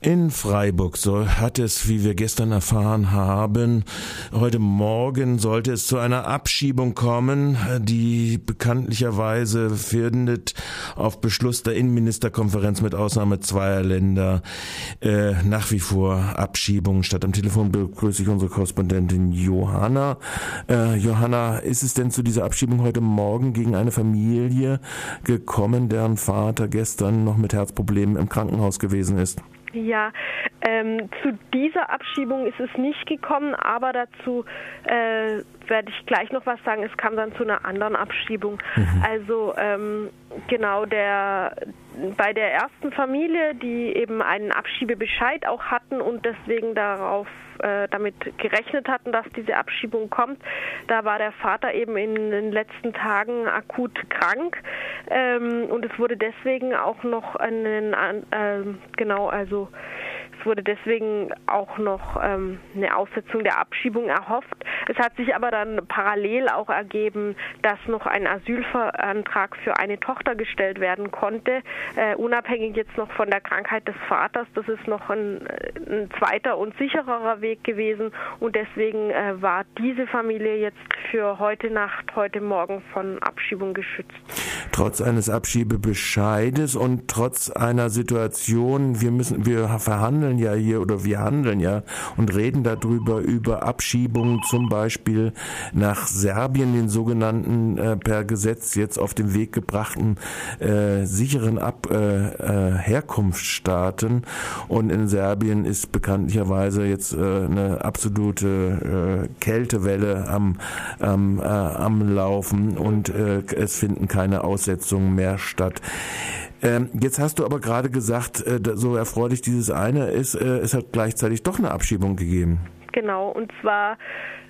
In Freiburg soll, hat es, wie wir gestern erfahren haben, heute Morgen sollte es zu einer Abschiebung kommen, die bekanntlicherweise findet auf Beschluss der Innenministerkonferenz mit Ausnahme zweier Länder äh, nach wie vor Abschiebungen statt. Am Telefon begrüße ich unsere Korrespondentin Johanna. Äh, Johanna, ist es denn zu dieser Abschiebung heute Morgen gegen eine Familie gekommen, deren Vater gestern noch mit Herzproblemen im Krankenhaus gewesen ist? Ja, ähm, zu dieser Abschiebung ist es nicht gekommen, aber dazu äh, werde ich gleich noch was sagen. Es kam dann zu einer anderen Abschiebung. Mhm. Also ähm, genau der bei der ersten Familie, die eben einen Abschiebebescheid auch hatten und deswegen darauf äh, damit gerechnet hatten, dass diese Abschiebung kommt, da war der Vater eben in den letzten Tagen akut krank ähm, und es wurde deswegen auch noch einen äh, genau also es wurde deswegen auch noch ähm, eine Aussetzung der Abschiebung erhofft. Es hat sich aber dann parallel auch ergeben, dass noch ein Asylantrag für eine Tochter gestellt werden konnte, äh, unabhängig jetzt noch von der Krankheit des Vaters. Das ist noch ein, ein zweiter und sichererer Weg gewesen und deswegen äh, war diese Familie jetzt für heute Nacht, heute Morgen von Abschiebung geschützt. Trotz eines Abschiebebescheides und trotz einer Situation, wir müssen, wir verhandeln handeln ja hier oder wir handeln ja und reden darüber über Abschiebungen zum Beispiel nach Serbien, den sogenannten äh, per Gesetz jetzt auf den Weg gebrachten äh, sicheren Ab äh, äh, Herkunftsstaaten. Und in Serbien ist bekanntlicherweise jetzt äh, eine absolute äh, Kältewelle am, am, am Laufen und es finden keine Aussetzungen mehr statt. Ähm, jetzt hast du aber gerade gesagt, so erfreulich dieses eine ist, es hat gleichzeitig doch eine Abschiebung gegeben. Genau, und zwar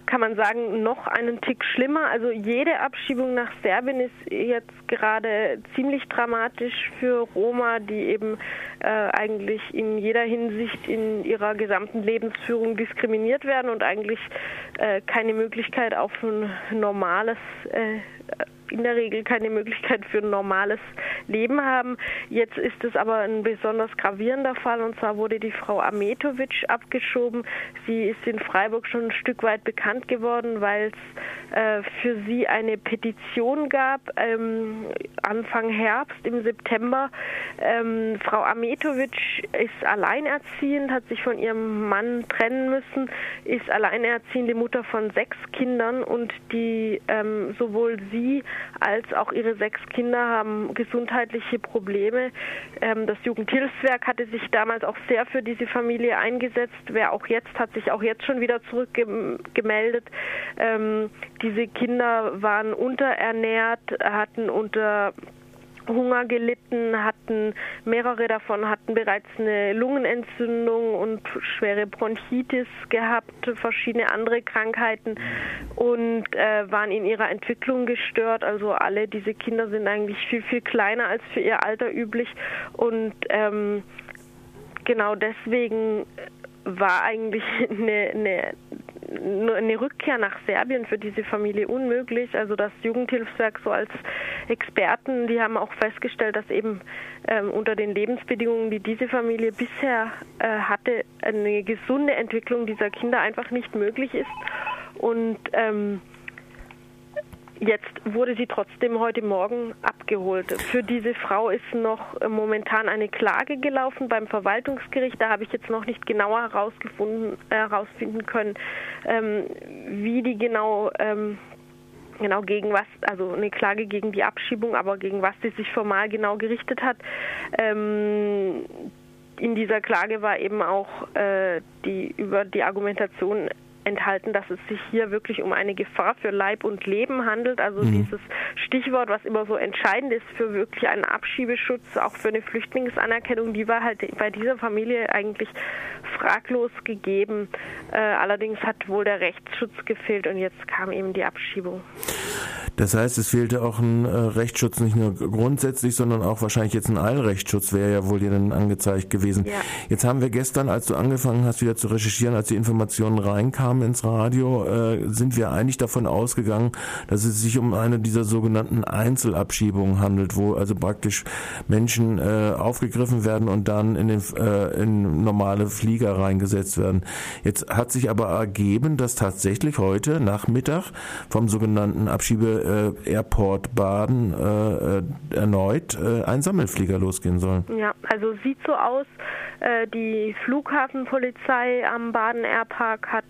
kann man sagen, noch einen Tick schlimmer. Also jede Abschiebung nach Serbien ist jetzt gerade ziemlich dramatisch für Roma, die eben äh, eigentlich in jeder Hinsicht in ihrer gesamten Lebensführung diskriminiert werden und eigentlich äh, keine Möglichkeit auf ein normales äh, in der Regel keine Möglichkeit für ein normales Leben haben. Jetzt ist es aber ein besonders gravierender Fall und zwar wurde die Frau Ametovic abgeschoben. Sie ist in Freiburg schon ein Stück weit bekannt geworden, weil es äh, für sie eine Petition gab, ähm, Anfang Herbst, im September. Ähm, Frau Ametovic ist alleinerziehend, hat sich von ihrem Mann trennen müssen, ist alleinerziehende Mutter von sechs Kindern und die ähm, sowohl sie als auch ihre sechs Kinder haben gesundheitliche Probleme. Ähm, das Jugendhilfswerk hatte sich damals auch sehr für diese Familie eingesetzt. Wer auch jetzt hat sich auch jetzt schon wieder zurückgemeldet. Ähm, diese Kinder waren unterernährt, hatten unter Hunger gelitten, hatten mehrere davon hatten bereits eine Lungenentzündung und schwere Bronchitis gehabt, verschiedene andere Krankheiten und äh, waren in ihrer Entwicklung gestört. Also alle diese Kinder sind eigentlich viel viel kleiner als für ihr Alter üblich und ähm, genau deswegen war eigentlich eine, eine eine Rückkehr nach Serbien für diese Familie unmöglich. Also das Jugendhilfswerk so als Experten, die haben auch festgestellt, dass eben ähm, unter den Lebensbedingungen, die diese Familie bisher äh, hatte, eine gesunde Entwicklung dieser Kinder einfach nicht möglich ist. Und ähm, Jetzt wurde sie trotzdem heute Morgen abgeholt. Für diese Frau ist noch äh, momentan eine Klage gelaufen beim Verwaltungsgericht. Da habe ich jetzt noch nicht genauer herausgefunden, äh, herausfinden können, ähm, wie die genau ähm, genau gegen was, also eine Klage gegen die Abschiebung, aber gegen was sie sich formal genau gerichtet hat. Ähm, in dieser Klage war eben auch äh, die über die Argumentation enthalten, dass es sich hier wirklich um eine Gefahr für Leib und Leben handelt. Also mhm. dieses Stichwort, was immer so entscheidend ist für wirklich einen Abschiebeschutz, auch für eine Flüchtlingsanerkennung, die war halt bei dieser Familie eigentlich fraglos gegeben. Äh, allerdings hat wohl der Rechtsschutz gefehlt und jetzt kam eben die Abschiebung. Das heißt, es fehlte auch ein äh, Rechtsschutz, nicht nur grundsätzlich, sondern auch wahrscheinlich jetzt ein Eilrechtsschutz wäre ja wohl dir dann angezeigt gewesen. Ja. Jetzt haben wir gestern, als du angefangen hast, wieder zu recherchieren, als die Informationen reinkamen ins Radio, äh, sind wir eigentlich davon ausgegangen, dass es sich um eine dieser sogenannten Einzelabschiebungen handelt, wo also praktisch Menschen äh, aufgegriffen werden und dann in, den, äh, in normale Flieger reingesetzt werden. Jetzt hat sich aber ergeben, dass tatsächlich heute Nachmittag vom sogenannten Abschiebe äh, Airport Baden äh, äh, erneut äh, ein Sammelflieger losgehen soll. Ja, also sieht so aus. Äh, die Flughafenpolizei am Baden Airpark hat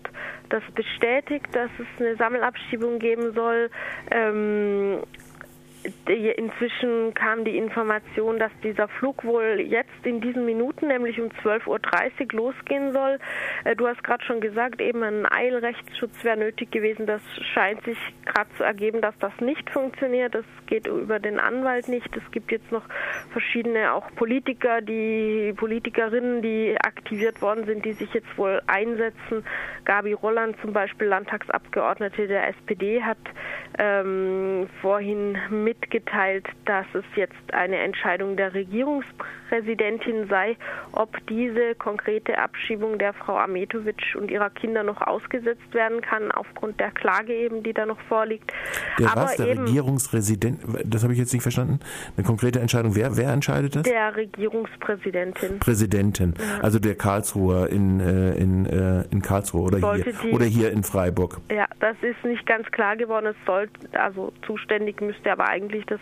das bestätigt, dass es eine Sammelabschiebung geben soll. Ähm, Inzwischen kam die Information, dass dieser Flug wohl jetzt in diesen Minuten, nämlich um 12.30 Uhr, losgehen soll. Äh, du hast gerade schon gesagt, eben ein Eilrechtsschutz wäre nötig gewesen. Das scheint sich gerade zu ergeben, dass das nicht funktioniert. Das geht über den Anwalt nicht. Es gibt jetzt noch verschiedene auch Politiker, die Politikerinnen, die aktiviert worden sind, die sich jetzt wohl einsetzen. Gabi Rolland zum Beispiel, Landtagsabgeordnete der SPD, hat ähm, vorhin mitgeteilt, dass es jetzt eine Entscheidung der Regierungspräsidentin sei, ob diese konkrete Abschiebung der Frau Ametovic und ihrer Kinder noch ausgesetzt werden kann, aufgrund der Klage eben, die da noch vorliegt. Der Aber was, der Regierungspräsident, das habe ich jetzt nicht verstanden, eine konkrete Entscheidung, wer, wer entscheidet das? Der Regierungspräsidentin. Präsidentin, ja. also der Karlsruher in, äh, in, äh, in Karlsruhe oder hier, oder hier in Freiburg. Ja, das ist nicht ganz klar geworden, es soll, also zuständig müsste aber eigentlich das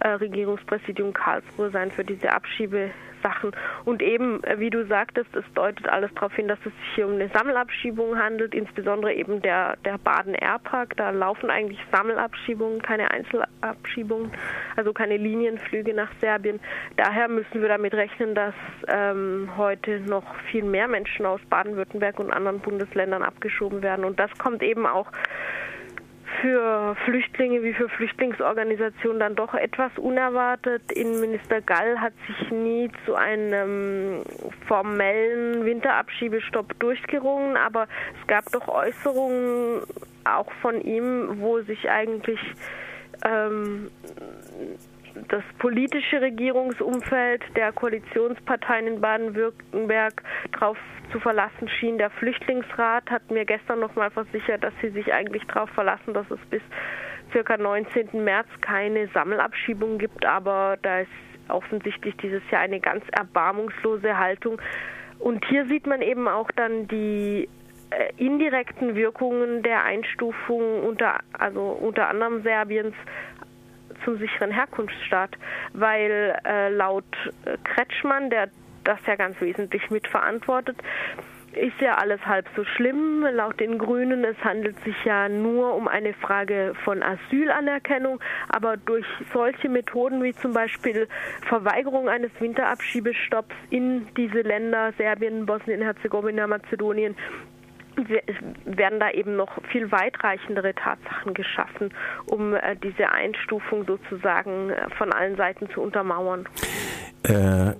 äh, Regierungspräsidium Karlsruhe sein für diese Abschiebesachen. Und eben, äh, wie du sagtest, es deutet alles darauf hin, dass es sich hier um eine Sammelabschiebung handelt, insbesondere eben der, der Baden-Airpark. Da laufen eigentlich Sammelabschiebungen, keine Einzelabschiebungen, also keine Linienflüge nach Serbien. Daher müssen wir damit rechnen, dass ähm, heute noch viel mehr Menschen aus Baden-Württemberg und anderen Bundesländern abgeschoben werden. Und das kommt eben auch für Flüchtlinge wie für Flüchtlingsorganisationen dann doch etwas unerwartet. Innenminister Gall hat sich nie zu einem formellen Winterabschiebestopp durchgerungen, aber es gab doch Äußerungen auch von ihm, wo sich eigentlich ähm, das politische Regierungsumfeld der Koalitionsparteien in Baden-Württemberg darauf zu verlassen schien. Der Flüchtlingsrat hat mir gestern noch mal versichert, dass sie sich eigentlich darauf verlassen, dass es bis circa 19. März keine Sammelabschiebung gibt, aber da ist offensichtlich dieses Jahr eine ganz erbarmungslose Haltung. Und hier sieht man eben auch dann die äh, indirekten Wirkungen der Einstufung unter, also unter anderem Serbiens zum sicheren Herkunftsstaat, weil äh, laut äh, Kretschmann, der das ja ganz wesentlich mitverantwortet, ist ja alles halb so schlimm. Laut den Grünen, es handelt sich ja nur um eine Frage von Asylanerkennung, aber durch solche Methoden wie zum Beispiel Verweigerung eines Winterabschiebestopps in diese Länder, Serbien, Bosnien-Herzegowina, Mazedonien, werden da eben noch viel weitreichendere Tatsachen geschaffen, um äh, diese Einstufung sozusagen äh, von allen Seiten zu untermauern. Äh,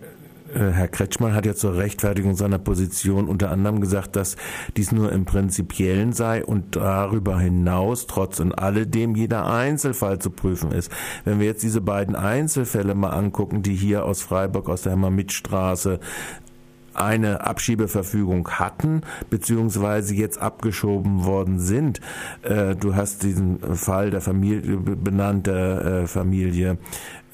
äh, Herr Kretschmann hat ja zur Rechtfertigung seiner Position unter anderem gesagt, dass dies nur im Prinzipiellen sei und darüber hinaus trotz und alledem jeder Einzelfall zu prüfen ist. Wenn wir jetzt diese beiden Einzelfälle mal angucken, die hier aus Freiburg aus der Hermann-Mitt-Straße eine Abschiebeverfügung hatten, beziehungsweise jetzt abgeschoben worden sind. Äh, du hast diesen Fall der Familie benannt, der äh, Familie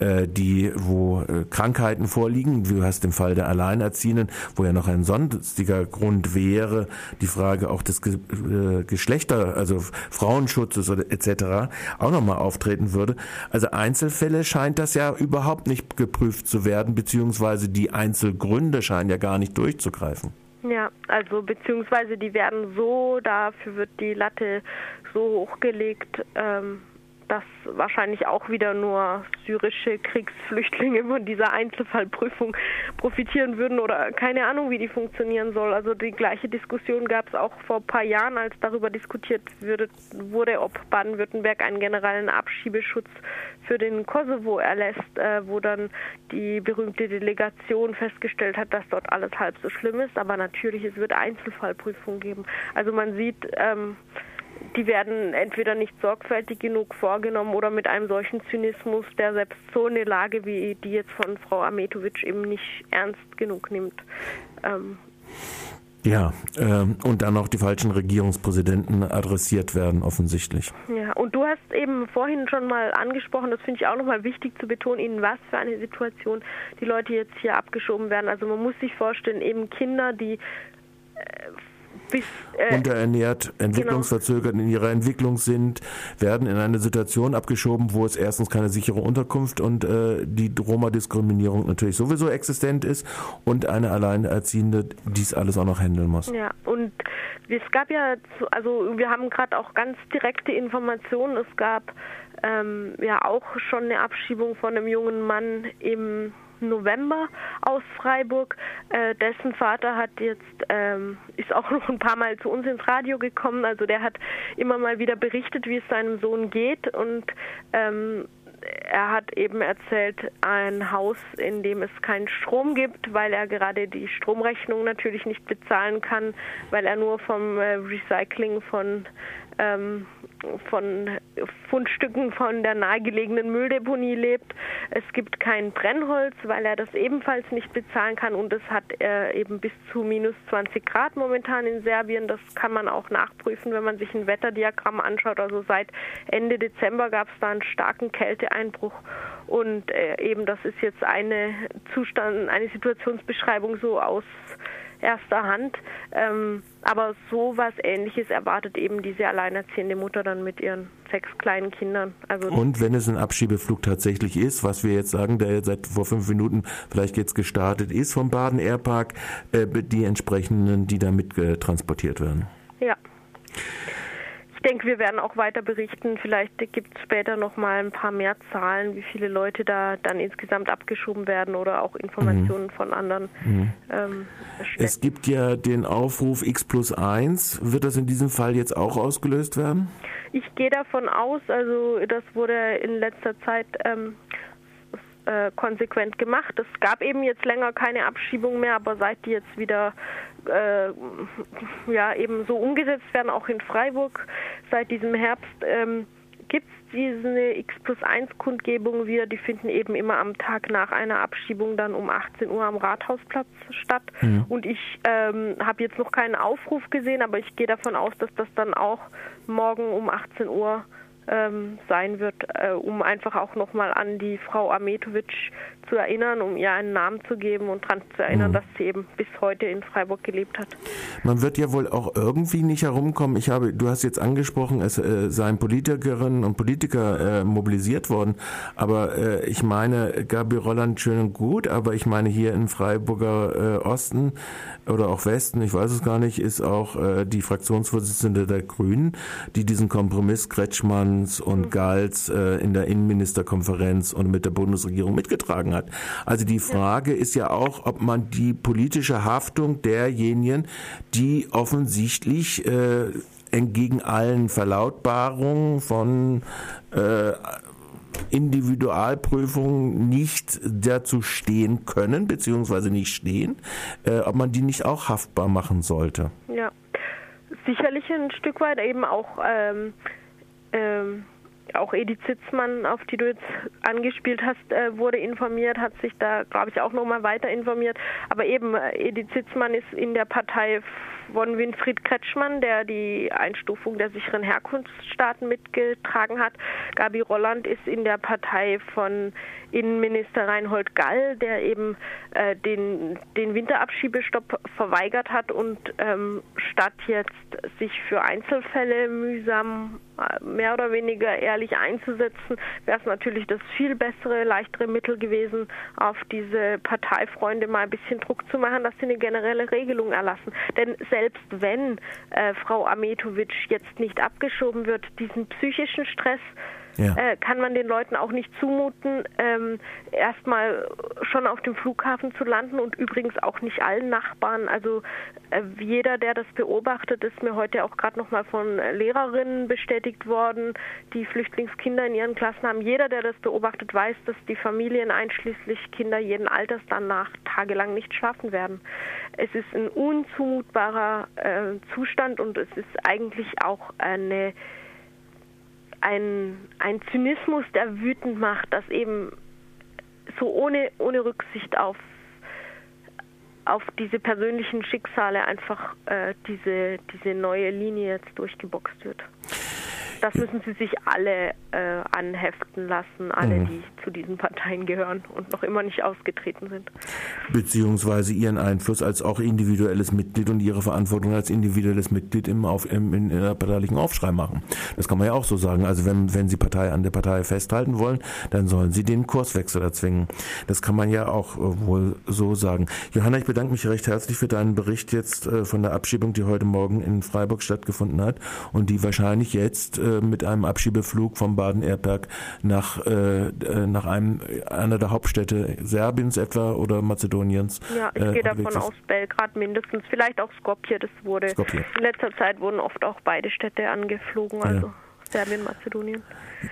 äh, die, wo äh, Krankheiten vorliegen. Du hast den Fall der Alleinerziehenden, wo ja noch ein sonstiger Grund wäre, die Frage auch des äh, Geschlechter, also Frauenschutzes oder etc. auch nochmal auftreten würde. Also Einzelfälle scheint das ja überhaupt nicht geprüft zu werden, beziehungsweise die Einzelgründe scheinen ja gar nicht durchzugreifen. Ja, also beziehungsweise die werden so, dafür wird die Latte so hochgelegt, ähm, dass wahrscheinlich auch wieder nur syrische Kriegsflüchtlinge von dieser Einzelfallprüfung profitieren würden oder keine Ahnung, wie die funktionieren soll. Also die gleiche Diskussion gab es auch vor ein paar Jahren, als darüber diskutiert würde, wurde, ob Baden-Württemberg einen generellen Abschiebeschutz für den Kosovo erlässt, äh, wo dann die berühmte Delegation festgestellt hat, dass dort alles halb so schlimm ist. Aber natürlich, es wird Einzelfallprüfungen geben. Also man sieht, ähm, die werden entweder nicht sorgfältig genug vorgenommen oder mit einem solchen Zynismus, der selbst so eine Lage wie die jetzt von Frau Ametovic eben nicht ernst genug nimmt. Ähm, ja, äh, und dann auch die falschen Regierungspräsidenten adressiert werden, offensichtlich. Ja, und du hast eben vorhin schon mal angesprochen, das finde ich auch nochmal wichtig zu betonen, in was für eine Situation die Leute jetzt hier abgeschoben werden. Also man muss sich vorstellen, eben Kinder, die äh, bis, äh, unterernährt, entwicklungsverzögert genau. in ihrer Entwicklung sind, werden in eine Situation abgeschoben, wo es erstens keine sichere Unterkunft und äh, die Roma-Diskriminierung natürlich sowieso existent ist und eine Alleinerziehende dies alles auch noch handeln muss. Ja, und es gab ja, also wir haben gerade auch ganz direkte Informationen. Es gab ähm, ja auch schon eine Abschiebung von einem jungen Mann im November aus Freiburg. Äh, dessen Vater hat jetzt ähm, ist auch noch ein paar Mal zu uns ins Radio gekommen. Also der hat immer mal wieder berichtet, wie es seinem Sohn geht und ähm, er hat eben erzählt, ein Haus, in dem es keinen Strom gibt, weil er gerade die Stromrechnung natürlich nicht bezahlen kann, weil er nur vom äh, Recycling von ähm, von Fundstücken von der nahegelegenen Mülldeponie lebt. Es gibt kein Brennholz, weil er das ebenfalls nicht bezahlen kann und es hat äh, eben bis zu minus 20 Grad momentan in Serbien. Das kann man auch nachprüfen, wenn man sich ein Wetterdiagramm anschaut. Also seit Ende Dezember gab es da einen starken Kälteeinbruch und äh, eben das ist jetzt eine Zustand, eine Situationsbeschreibung so aus erster Hand. Ähm, aber so was Ähnliches erwartet eben diese alleinerziehende Mutter dann mit ihren sechs kleinen Kindern. Also und wenn es ein Abschiebeflug tatsächlich ist, was wir jetzt sagen, der jetzt seit vor fünf Minuten vielleicht jetzt gestartet ist vom Baden Airpark, äh, die entsprechenden, die damit äh, transportiert werden. Ich denke, wir werden auch weiter berichten. Vielleicht gibt es später noch mal ein paar mehr Zahlen, wie viele Leute da dann insgesamt abgeschoben werden oder auch Informationen mhm. von anderen. Mhm. Ähm, es gibt ja den Aufruf X plus 1. Wird das in diesem Fall jetzt auch ausgelöst werden? Ich gehe davon aus, also das wurde in letzter Zeit ähm, äh, konsequent gemacht. Es gab eben jetzt länger keine Abschiebung mehr, aber seit die jetzt wieder äh, ja eben so umgesetzt werden, auch in Freiburg seit diesem Herbst, ähm, gibt es diese X plus 1 Kundgebung wieder. Die finden eben immer am Tag nach einer Abschiebung dann um 18 Uhr am Rathausplatz statt. Mhm. Und ich ähm, habe jetzt noch keinen Aufruf gesehen, aber ich gehe davon aus, dass das dann auch morgen um 18 Uhr ähm, sein wird, äh, um einfach auch nochmal an die Frau Ametovic zu erinnern, um ihr einen Namen zu geben und daran zu erinnern, mhm. dass sie eben bis heute in Freiburg gelebt hat. Man wird ja wohl auch irgendwie nicht herumkommen. Ich habe, du hast jetzt angesprochen, es äh, seien Politikerinnen und Politiker äh, mobilisiert worden, aber äh, ich meine, Gabi Rolland schön und gut, aber ich meine hier in Freiburger äh, Osten oder auch Westen, ich weiß es gar nicht, ist auch äh, die Fraktionsvorsitzende der Grünen, die diesen Kompromiss Kretschmanns und mhm. Gals äh, in der Innenministerkonferenz und mit der Bundesregierung mitgetragen hat hat. Also die Frage ist ja auch, ob man die politische Haftung derjenigen, die offensichtlich äh, entgegen allen Verlautbarungen von äh, Individualprüfungen nicht dazu stehen können, beziehungsweise nicht stehen, äh, ob man die nicht auch haftbar machen sollte. Ja, sicherlich ein Stück weit eben auch ähm, ähm, auch Edith Sitzmann, auf die du jetzt angespielt hast, äh, wurde informiert, hat sich da, glaube ich, auch nochmal weiter informiert. Aber eben, äh, Edith Sitzmann ist in der Partei von Winfried Kretschmann, der die Einstufung der sicheren Herkunftsstaaten mitgetragen hat. Gabi Rolland ist in der Partei von Innenminister Reinhold Gall, der eben äh, den, den Winterabschiebestopp verweigert hat und ähm, statt jetzt sich für Einzelfälle mühsam mehr oder weniger ehrlich einzusetzen, wäre es natürlich das viel bessere, leichtere Mittel gewesen, auf diese Parteifreunde mal ein bisschen Druck zu machen, dass sie eine generelle Regelung erlassen. Denn selbst wenn äh, Frau Ametovic jetzt nicht abgeschoben wird, diesen psychischen Stress ja. äh, kann man den Leuten auch nicht zumuten, ähm, erstmal schon auf dem Flughafen zu landen und übrigens auch nicht allen Nachbarn. Also äh, jeder, der das beobachtet, ist mir heute auch gerade nochmal von Lehrerinnen bestätigt worden, die Flüchtlingskinder in ihren Klassen haben. Jeder, der das beobachtet, weiß, dass die Familien einschließlich Kinder jeden Alters danach tagelang nicht schlafen werden. Es ist ein unzumutbarer äh, Zustand und es ist eigentlich auch eine ein, ein Zynismus, der wütend macht, dass eben so ohne, ohne Rücksicht auf, auf diese persönlichen Schicksale einfach äh, diese, diese neue Linie jetzt durchgeboxt wird. Das müssen sie sich alle äh, anheften lassen, alle, mhm. die zu diesen Parteien gehören und noch immer nicht ausgetreten sind. Beziehungsweise ihren Einfluss als auch individuelles Mitglied und ihre Verantwortung als individuelles Mitglied im, auf, im, in, in der parteilichen Aufschrei machen. Das kann man ja auch so sagen. Also wenn, wenn sie Partei an der Partei festhalten wollen, dann sollen sie den Kurswechsel erzwingen. Das kann man ja auch äh, wohl so sagen. Johanna, ich bedanke mich recht herzlich für deinen Bericht jetzt äh, von der Abschiebung, die heute Morgen in Freiburg stattgefunden hat und die wahrscheinlich jetzt äh, äh, mit einem Abschiebeflug vom Baden-Erberg nach, äh, äh, nach einem, einer der Hauptstädte Serbiens etwa oder Mazedoniens. Ja, ich äh, gehe davon aus, Belgrad mindestens, vielleicht auch Skopje, das wurde. Skopje. In letzter Zeit wurden oft auch beide Städte angeflogen, also. Ja. Serbien, Mazedonien.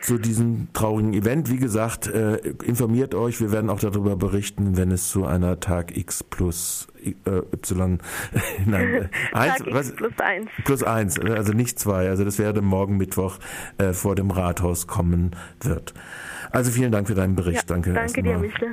Zu diesem traurigen Event, wie gesagt, äh, informiert euch. Wir werden auch darüber berichten, wenn es zu einer Tag X plus äh, Y, nein, äh, eins, was, plus eins. Plus eins, also nicht zwei. Also das werde morgen Mittwoch vor dem Rathaus kommen wird. Also vielen Dank für deinen Bericht. Ja, danke. Danke dir, Michel.